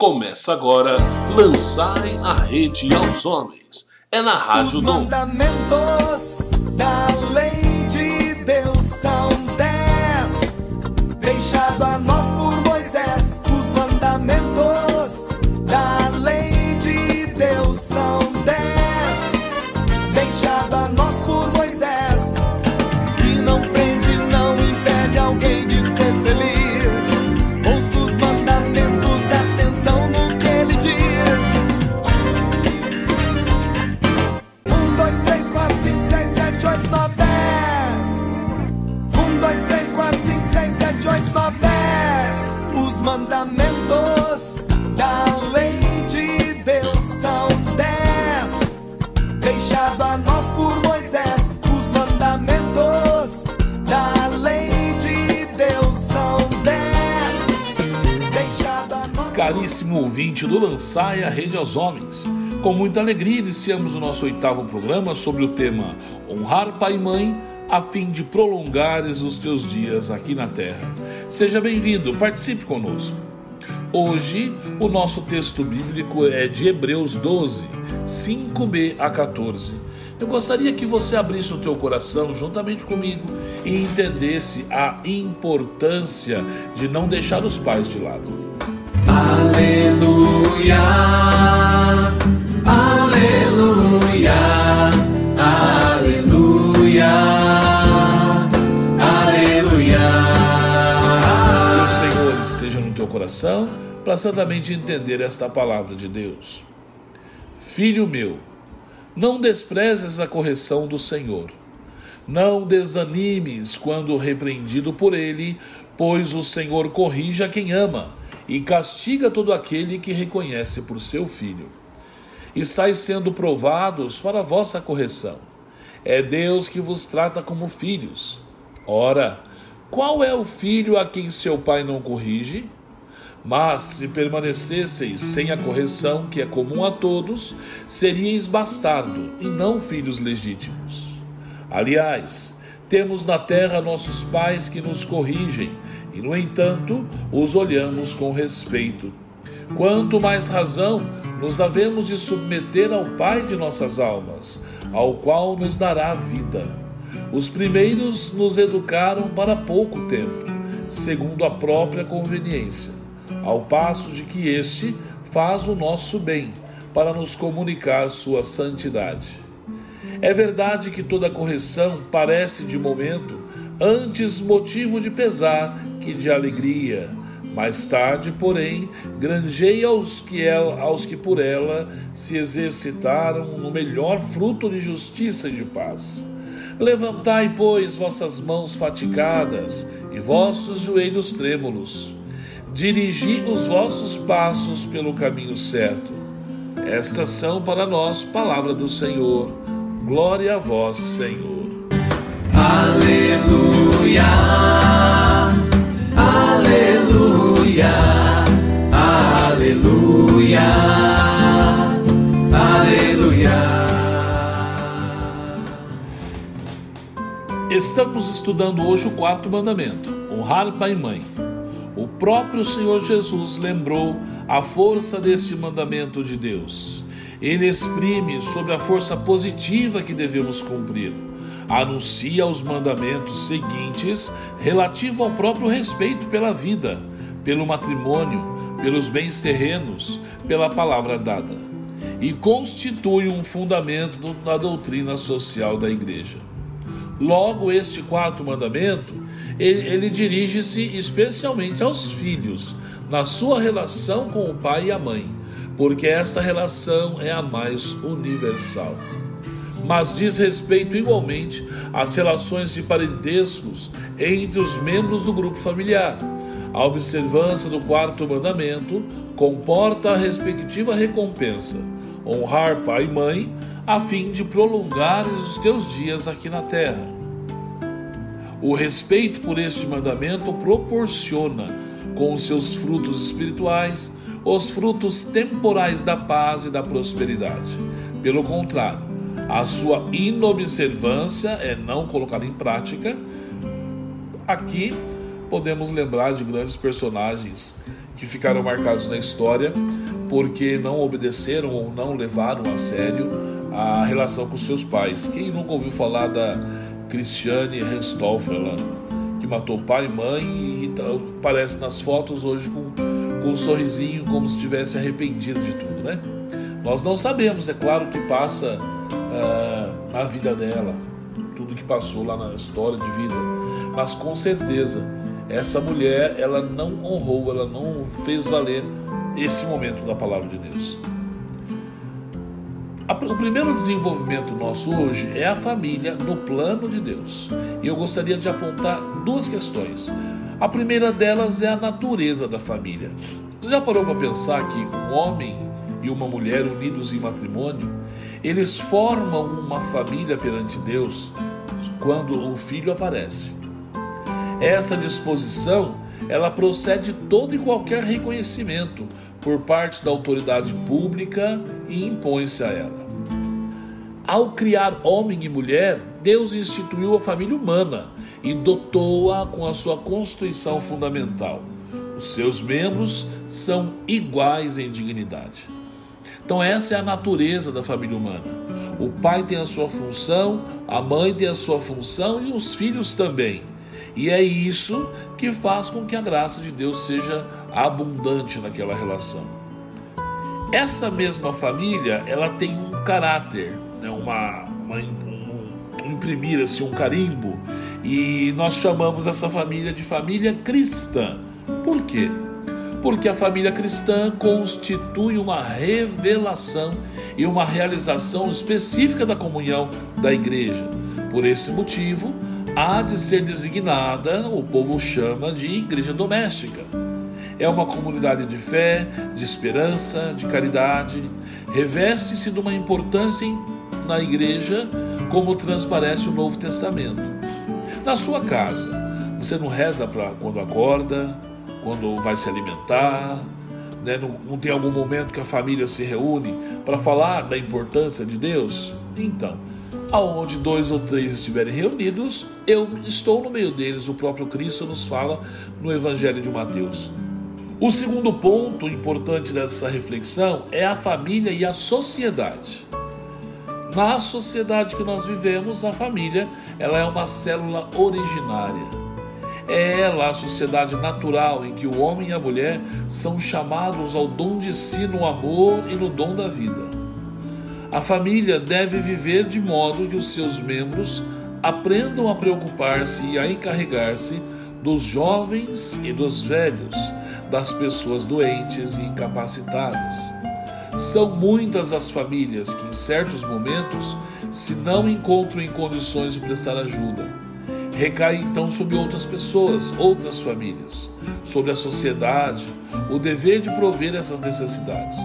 Começa agora Lançai a Rede aos Homens. É na Rádio Dom. Caríssimo ouvinte do Lançai a Rede aos Homens. Com muita alegria iniciamos o nosso oitavo programa sobre o tema Honrar Pai e Mãe a fim de prolongares os teus dias aqui na Terra. Seja bem-vindo, participe conosco. Hoje, o nosso texto bíblico é de Hebreus 12, 5b a 14. Eu gostaria que você abrisse o teu coração juntamente comigo e entendesse a importância de não deixar os pais de lado. Coração para santamente entender esta palavra de Deus. Filho meu, não desprezes a correção do Senhor. Não desanimes quando repreendido por ele, pois o Senhor corrige a quem ama e castiga todo aquele que reconhece por seu filho. Estais sendo provados para vossa correção. É Deus que vos trata como filhos. Ora, qual é o filho a quem seu pai não corrige? Mas se permanecesseis sem a correção que é comum a todos, seríeis bastardo e não filhos legítimos. Aliás, temos na terra nossos pais que nos corrigem, e no entanto os olhamos com respeito. Quanto mais razão nos havemos de submeter ao Pai de nossas almas, ao qual nos dará vida. Os primeiros nos educaram para pouco tempo, segundo a própria conveniência, ao passo de que este faz o nosso bem, para nos comunicar sua santidade. É verdade que toda correção parece de momento antes motivo de pesar que de alegria. Mais tarde, porém, granjeia aos que, ela, aos que por ela se exercitaram no melhor fruto de justiça e de paz. Levantai, pois, vossas mãos fatigadas e vossos joelhos trêmulos. Dirigi os vossos passos pelo caminho certo. Estas são para nós palavra do Senhor. Glória a vós, Senhor. Aleluia, aleluia, aleluia. Estamos estudando hoje o quarto mandamento: honrar pai e mãe. O próprio Senhor Jesus lembrou a força desse mandamento de Deus. Ele exprime sobre a força positiva que devemos cumprir. Anuncia os mandamentos seguintes relativo ao próprio respeito pela vida, pelo matrimônio, pelos bens terrenos, pela palavra dada. E constitui um fundamento da doutrina social da igreja. Logo, este quarto mandamento, ele, dirige-se especialmente aos filhos, na sua relação com o pai e a mãe, porque esta relação é a mais universal. Mas diz respeito igualmente às relações de parentescos entre os membros do grupo familiar. A observância do quarto mandamento comporta a respectiva recompensa: honrar pai e mãe, a fim de prolongar os teus dias aqui na terra. O respeito por este mandamento proporciona, com os seus frutos espirituais, os frutos temporais da paz e da prosperidade. Pelo contrário, a sua inobservância é não colocada em prática. Aqui podemos lembrar de grandes personagens que ficaram marcados na história porque não obedeceram ou não levaram a sério a relação com seus pais. Quem nunca ouviu falar da Christiane Henstoffer, que matou pai e mãe e aparece nas fotos hoje com, com um sorrisinho como se tivesse arrependido de tudo, né? Nós não sabemos, é claro que passa uh, na vida dela, tudo que passou lá na história de vida, mas com certeza essa mulher ela não honrou, ela não fez valer esse momento da palavra de Deus. O primeiro desenvolvimento nosso hoje é a família no plano de Deus. E eu gostaria de apontar duas questões. A primeira delas é a natureza da família. Você já parou para pensar que um homem e uma mulher unidos em matrimônio, eles formam uma família perante Deus quando o filho aparece. Essa disposição, ela procede de todo e qualquer reconhecimento por parte da autoridade pública e impõe-se a ela. Ao criar homem e mulher, Deus instituiu a família humana e dotou-a com a sua constituição fundamental. Os seus membros são iguais em dignidade. Então, essa é a natureza da família humana. O pai tem a sua função, a mãe tem a sua função e os filhos também. E é isso que faz com que a graça de Deus seja abundante naquela relação. Essa mesma família, ela tem um caráter, né, uma, uma um, imprimir assim um carimbo, e nós chamamos essa família de família cristã. Por quê? Porque a família cristã constitui uma revelação e uma realização específica da comunhão da igreja. Por esse motivo, há de ser designada, o povo chama de igreja doméstica. É uma comunidade de fé, de esperança, de caridade. Reveste-se de uma importância na igreja, como transparece o Novo Testamento. Na sua casa, você não reza para quando acorda, quando vai se alimentar, né? não, não tem algum momento que a família se reúne para falar da importância de Deus? Então, aonde dois ou três estiverem reunidos, eu estou no meio deles. O próprio Cristo nos fala no Evangelho de Mateus. O segundo ponto importante dessa reflexão é a família e a sociedade. Na sociedade que nós vivemos, a família ela é uma célula originária. É ela a sociedade natural em que o homem e a mulher são chamados ao dom de si no amor e no dom da vida. A família deve viver de modo que os seus membros aprendam a preocupar-se e a encarregar-se dos jovens e dos velhos, das pessoas doentes e incapacitadas. São muitas as famílias que, em certos momentos, se não encontram em condições de prestar ajuda, recai então sobre outras pessoas, outras famílias, sobre a sociedade, o dever de prover essas necessidades.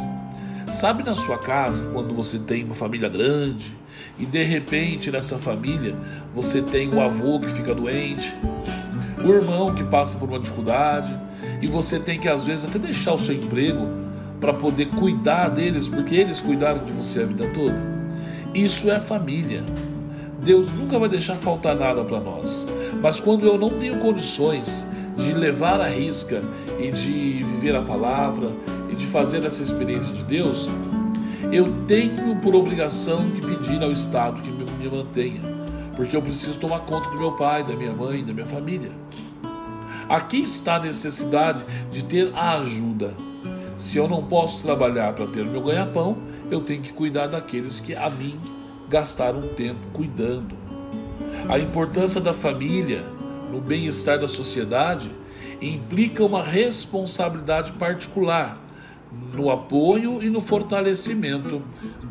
Sabe na sua casa, quando você tem uma família grande e de repente nessa família você tem o avô que fica doente, o irmão que passa por uma dificuldade e você tem que às vezes até deixar o seu emprego para poder cuidar deles, porque eles cuidaram de você a vida toda. Isso é família. Deus nunca vai deixar faltar nada para nós. Mas quando eu não tenho condições de levar a risca e de viver a palavra e de fazer essa experiência de Deus, eu tenho por obrigação de pedir ao Estado que me mantenha, porque eu preciso tomar conta do meu pai, da minha mãe, da minha família. Aqui está a necessidade de ter a ajuda. Se eu não posso trabalhar para ter o meu ganha-pão, eu tenho que cuidar daqueles que a mim gastaram tempo cuidando. A importância da família no bem-estar da sociedade implica uma responsabilidade particular no apoio e no fortalecimento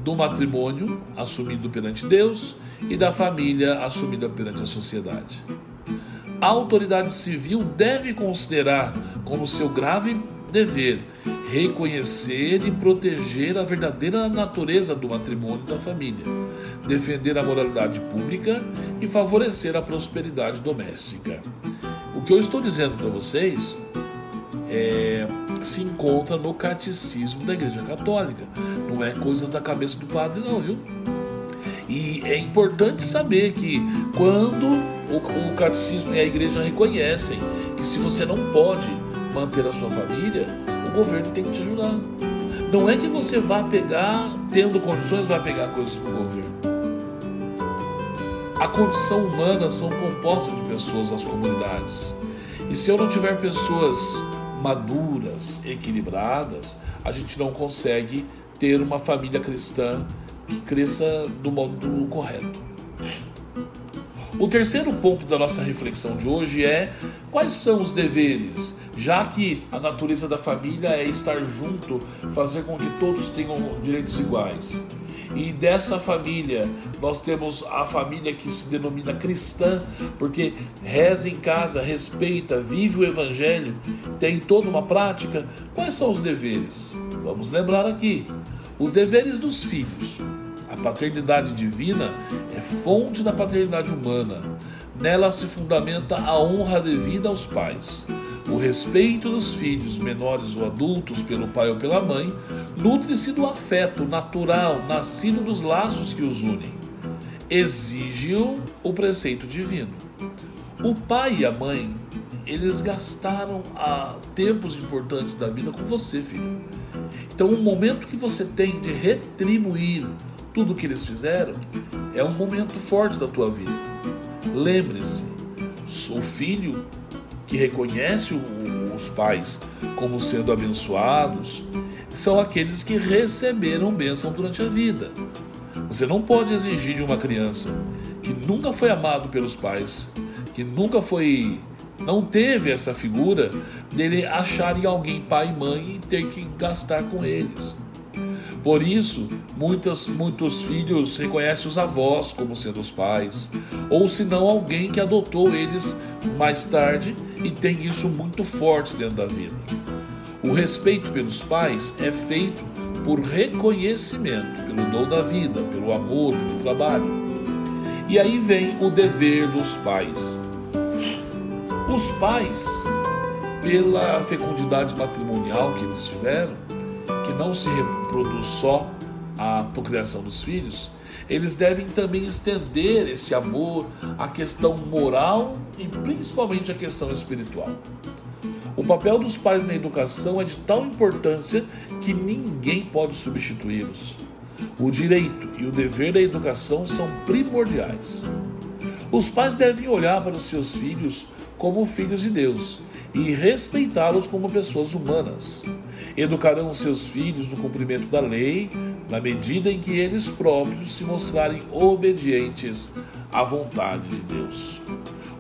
do matrimônio assumido perante Deus e da família assumida perante a sociedade. A autoridade civil deve considerar como seu grave dever reconhecer e proteger a verdadeira natureza do matrimônio e da família, defender a moralidade pública e favorecer a prosperidade doméstica. O que eu estou dizendo para vocês é, se encontra no catecismo da Igreja Católica. Não é coisas da cabeça do padre, não, viu? E é importante saber que quando o, o catecismo e a igreja reconhecem que se você não pode manter a sua família, governo tem que te ajudar. Não é que você vá pegar, tendo condições, vai pegar coisas do governo. A condição humana são compostas de pessoas as comunidades. E se eu não tiver pessoas maduras, equilibradas, a gente não consegue ter uma família cristã que cresça do modo correto. O terceiro ponto da nossa reflexão de hoje é quais são os deveres, já que a natureza da família é estar junto, fazer com que todos tenham direitos iguais. E dessa família, nós temos a família que se denomina cristã, porque reza em casa, respeita, vive o evangelho, tem toda uma prática. Quais são os deveres? Vamos lembrar aqui: os deveres dos filhos. A paternidade divina é fonte da paternidade humana. Nela se fundamenta a honra devida aos pais. O respeito dos filhos, menores ou adultos, pelo pai ou pela mãe, nutre-se do afeto natural, nascido dos laços que os unem. Exige o preceito divino. O pai e a mãe, eles gastaram a tempos importantes da vida com você, filho. Então, o momento que você tem de retribuir tudo o que eles fizeram, é um momento forte da tua vida. Lembre-se, o filho que reconhece os pais como sendo abençoados são aqueles que receberam bênção durante a vida. Você não pode exigir de uma criança que nunca foi amado pelos pais, que nunca foi não teve essa figura dele achar em alguém pai e mãe e ter que gastar com eles. Por isso, muitos, muitos filhos reconhecem os avós como sendo os pais, ou se não alguém que adotou eles mais tarde e tem isso muito forte dentro da vida. O respeito pelos pais é feito por reconhecimento, pelo dom da vida, pelo amor, pelo trabalho. E aí vem o dever dos pais. Os pais, pela fecundidade matrimonial que eles tiveram, que não se reproduz só a procriação dos filhos, eles devem também estender esse amor à questão moral e principalmente à questão espiritual. O papel dos pais na educação é de tal importância que ninguém pode substituí-los. O direito e o dever da educação são primordiais. Os pais devem olhar para os seus filhos como filhos de Deus e respeitá-los como pessoas humanas. Educarão seus filhos no cumprimento da lei, na medida em que eles próprios se mostrarem obedientes à vontade de Deus.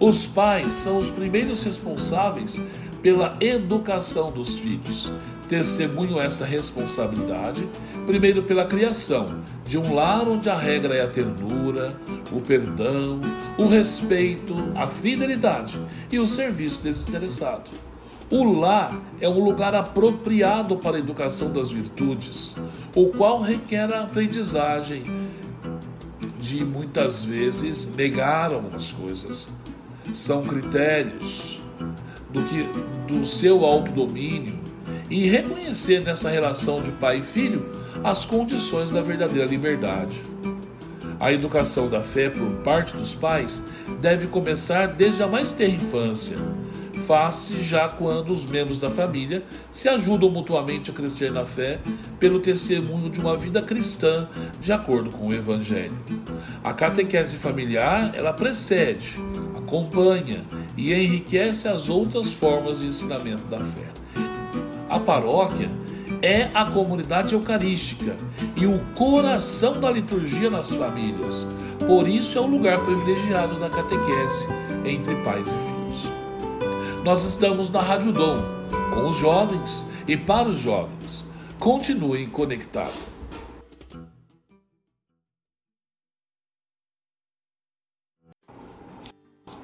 Os pais são os primeiros responsáveis pela educação dos filhos. Testemunham essa responsabilidade, primeiro pela criação de um lar onde a regra é a ternura, o perdão, o respeito, a fidelidade e o serviço desinteressado. O lar é um lugar apropriado para a educação das virtudes, o qual requer a aprendizagem de muitas vezes negar algumas coisas. São critérios do que do seu autodomínio e reconhecer nessa relação de pai e filho as condições da verdadeira liberdade. A educação da fé por parte dos pais deve começar desde a mais terra infância faz-se já quando os membros da família se ajudam mutuamente a crescer na fé pelo testemunho de uma vida cristã de acordo com o Evangelho. A catequese familiar ela precede, acompanha e enriquece as outras formas de ensinamento da fé. A paróquia é a comunidade eucarística e o coração da liturgia nas famílias. Por isso é o lugar privilegiado da catequese entre pais e filhos nós estamos na Rádio Dom, com os jovens e para os jovens. Continuem conectados.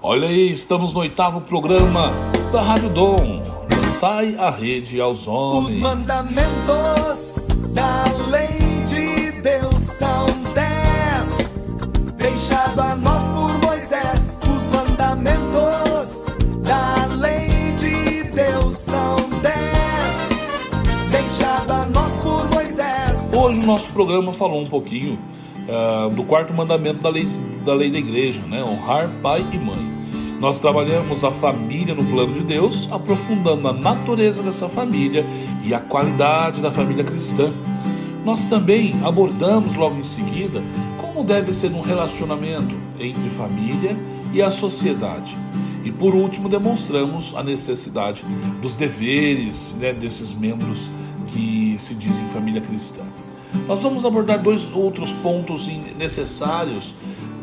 Olha aí, estamos no oitavo programa da Rádio Dom. Sai a rede aos homens. Os mandamentos da lei Hoje o nosso programa falou um pouquinho uh, do quarto mandamento da lei, da lei da igreja, né? honrar pai e mãe. Nós trabalhamos a família no plano de Deus, aprofundando a natureza dessa família e a qualidade da família cristã. Nós também abordamos logo em seguida como deve ser um relacionamento entre família e a sociedade. E por último, demonstramos a necessidade dos deveres né, desses membros que se dizem família cristã. Nós vamos abordar dois outros pontos necessários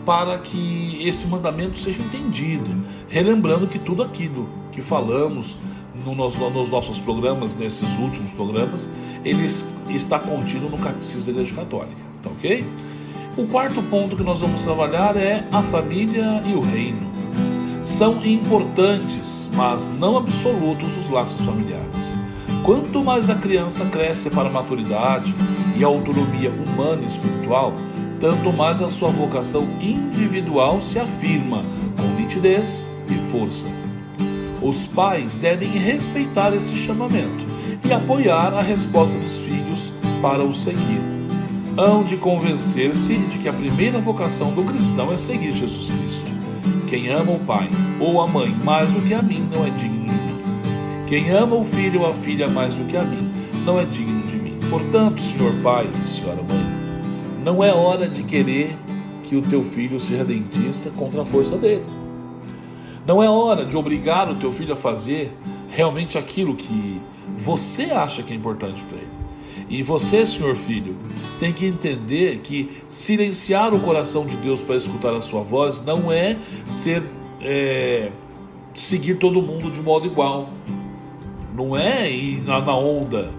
para que esse mandamento seja entendido, relembrando que tudo aquilo que falamos no, nos, nos, nossos programas, nesses últimos programas, ele está contido no Catecismo da Igreja Católica, tá ok? O quarto ponto que nós vamos trabalhar é a família e o reino. São importantes, mas não absolutos os laços familiares. Quanto mais a criança cresce para a maturidade e a autonomia humana e espiritual, tanto mais a sua vocação individual se afirma com nitidez e força. Os pais devem respeitar esse chamamento e apoiar a resposta dos filhos para o seguir. Hão de convencer-se de que a primeira vocação do cristão é seguir Jesus Cristo. Quem ama o pai ou a mãe mais do que a mim não é digno. Quem ama o filho ou a filha mais do que a mim não é digno de mim. Portanto, senhor pai senhora mãe, não é hora de querer que o teu filho seja dentista contra a força dele. Não é hora de obrigar o teu filho a fazer realmente aquilo que você acha que é importante para ele. E você, senhor filho, tem que entender que silenciar o coração de Deus para escutar a sua voz não é ser é, seguir todo mundo de modo igual. Não é ir na onda.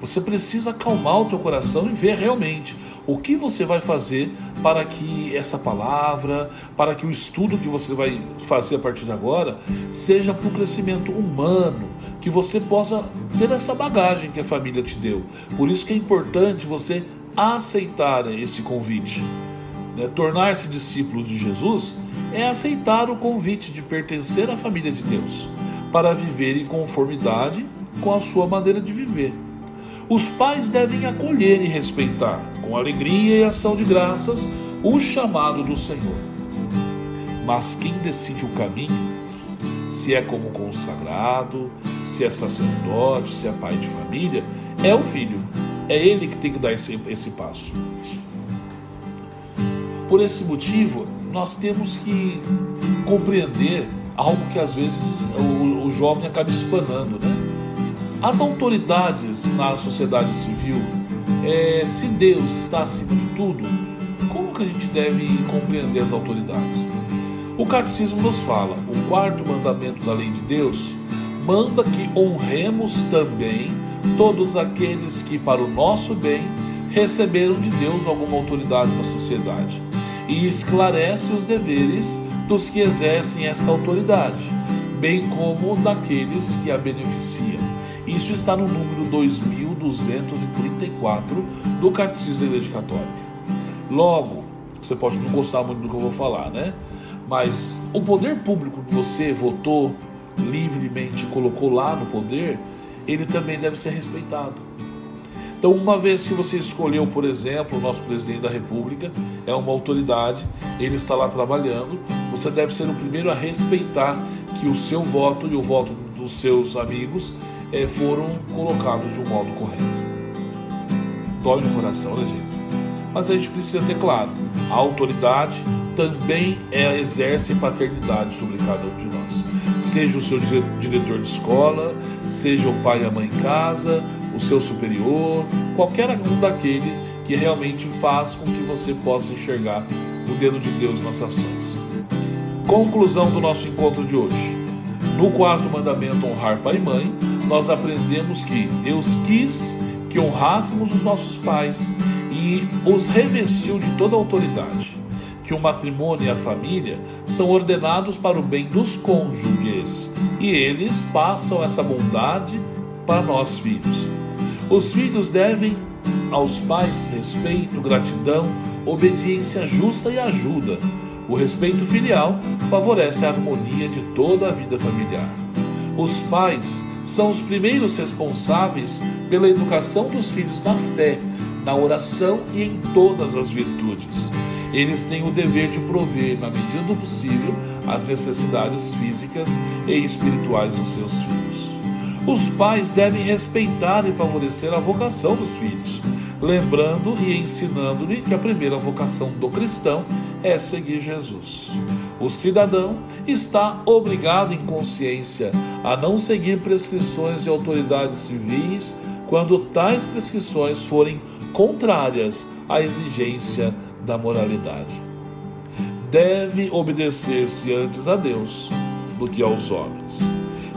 Você precisa acalmar o teu coração e ver realmente o que você vai fazer para que essa palavra, para que o estudo que você vai fazer a partir de agora, seja para o crescimento humano, que você possa ter essa bagagem que a família te deu. Por isso que é importante você aceitar esse convite. Né? Tornar-se discípulo de Jesus é aceitar o convite de pertencer à família de Deus, para viver em conformidade com a sua maneira de viver. Os pais devem acolher e respeitar, com alegria e ação de graças, o chamado do Senhor. Mas quem decide o caminho, se é como consagrado, se é sacerdote, se é pai de família, é o filho. É ele que tem que dar esse, esse passo. Por esse motivo, nós temos que compreender algo que às vezes o, o jovem acaba espanando, né? As autoridades na sociedade civil, é, se Deus está acima de tudo, como que a gente deve compreender as autoridades? O catecismo nos fala, o quarto mandamento da lei de Deus manda que honremos também todos aqueles que, para o nosso bem, receberam de Deus alguma autoridade na sociedade e esclarece os deveres dos que exercem esta autoridade, bem como daqueles que a beneficiam. Isso está no número 2234 do Catecismo da Igreja Católica. Logo, você pode não gostar muito do que eu vou falar, né? Mas o poder público que você votou livremente, colocou lá no poder, ele também deve ser respeitado. Então, uma vez que você escolheu, por exemplo, o nosso presidente da República, é uma autoridade, ele está lá trabalhando, você deve ser o primeiro a respeitar que o seu voto e o voto dos seus amigos é, foram colocados de um modo correto. Dói no coração, né, gente? Mas a gente precisa ter claro: a autoridade também é, exerce paternidade sobre cada um de nós. Seja o seu diretor de escola, seja o pai e a mãe em casa, o seu superior, qualquer um daquele que realmente faz com que você possa enxergar o dedo de Deus nas ações. Conclusão do nosso encontro de hoje. No quarto mandamento, honrar pai e mãe, nós aprendemos que Deus quis que honrássemos os nossos pais e os revestiu de toda a autoridade. Que o matrimônio e a família são ordenados para o bem dos cônjuges e eles passam essa bondade para nós filhos. Os filhos devem aos pais respeito, gratidão, obediência justa e ajuda. O respeito filial favorece a harmonia de toda a vida familiar. Os pais são os primeiros responsáveis pela educação dos filhos na fé, na oração e em todas as virtudes. eles têm o dever de prover, na medida do possível, as necessidades físicas e espirituais dos seus filhos. Os pais devem respeitar e favorecer a vocação dos filhos, lembrando e ensinando-lhe que a primeira vocação do cristão é seguir Jesus. O cidadão está obrigado em consciência a não seguir prescrições de autoridades civis quando tais prescrições forem contrárias à exigência da moralidade. Deve obedecer-se antes a Deus do que aos homens.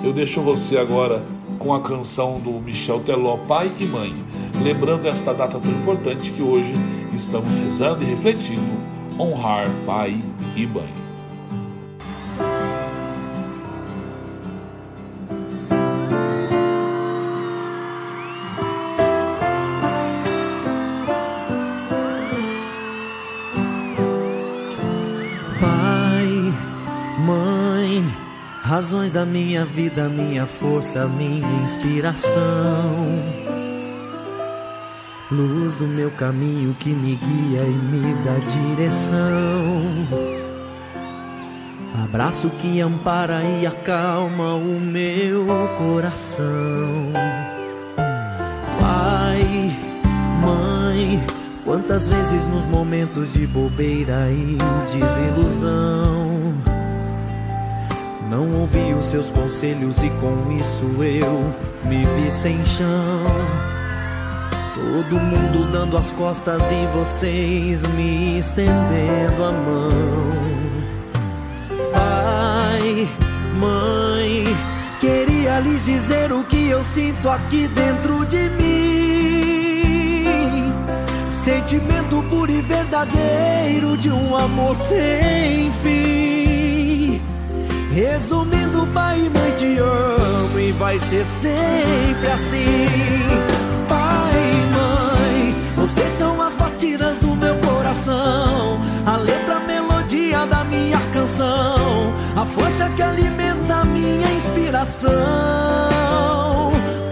Eu deixo você agora com a canção do Michel Teló, Pai e Mãe, lembrando esta data tão importante que hoje estamos rezando e refletindo, honrar pai e mãe. Razões da minha vida, minha força, minha inspiração. Luz do meu caminho que me guia e me dá direção. Abraço que ampara e acalma o meu coração. Pai, mãe, quantas vezes nos momentos de bobeira e desilusão não ouvi os seus conselhos e com isso eu me vi sem chão. Todo mundo dando as costas e vocês me estendendo a mão. Pai, mãe, queria lhes dizer o que eu sinto aqui dentro de mim. Sentimento puro e verdadeiro de um amor sem fim. Resumindo, pai e mãe, te amo e vai ser sempre assim. Pai e mãe, vocês são as batidas do meu coração, a letra, a melodia da minha canção, a força que alimenta a minha inspiração.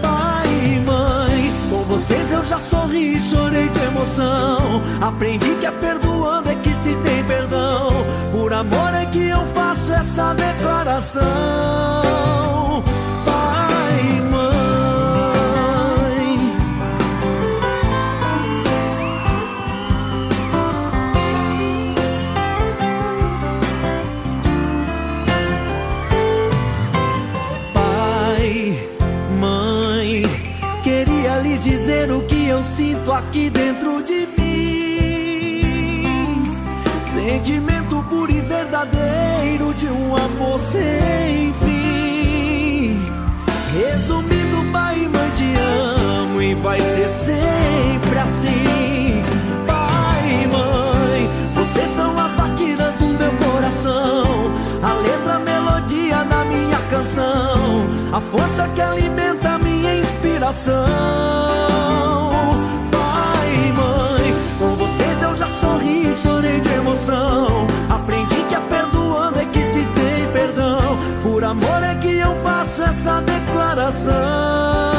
Pai e mãe, com vocês eu já sorri e chorei de emoção. Aprendi que é perdoando é que se tem perdão. Por amor é que eu faço essa declaração. Pai, mãe. Pai, mãe, queria lhes dizer o que eu sinto aqui dentro de mim. Sentimento e verdadeiro de um amor sem fim. Resumindo, pai e mãe, te amo e vai ser sempre assim. Pai e mãe, vocês são as batidas do meu coração, a letra, a melodia da minha canção, a força que alimenta a minha inspiração. Pai e mãe, com vocês eu já sorri amor é que eu faço essa declaração.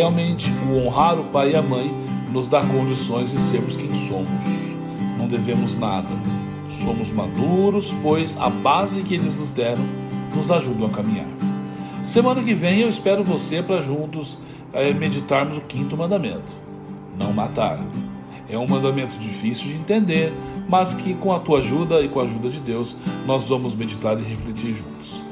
Realmente, o honrar o pai e a mãe nos dá condições de sermos quem somos. Não devemos nada. Somos maduros, pois a base que eles nos deram nos ajuda a caminhar. Semana que vem eu espero você para juntos eh, meditarmos o quinto mandamento: não matar. É um mandamento difícil de entender, mas que com a tua ajuda e com a ajuda de Deus nós vamos meditar e refletir juntos.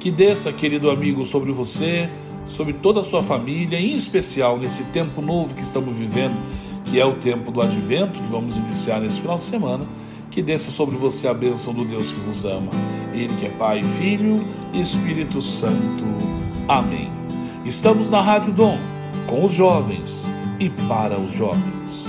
Que desça, querido amigo, sobre você, sobre toda a sua família, em especial nesse tempo novo que estamos vivendo, que é o tempo do advento, que vamos iniciar nesse final de semana. Que desça sobre você a bênção do Deus que vos ama, Ele que é Pai, Filho e Espírito Santo. Amém. Estamos na Rádio Dom, com os jovens, e para os jovens.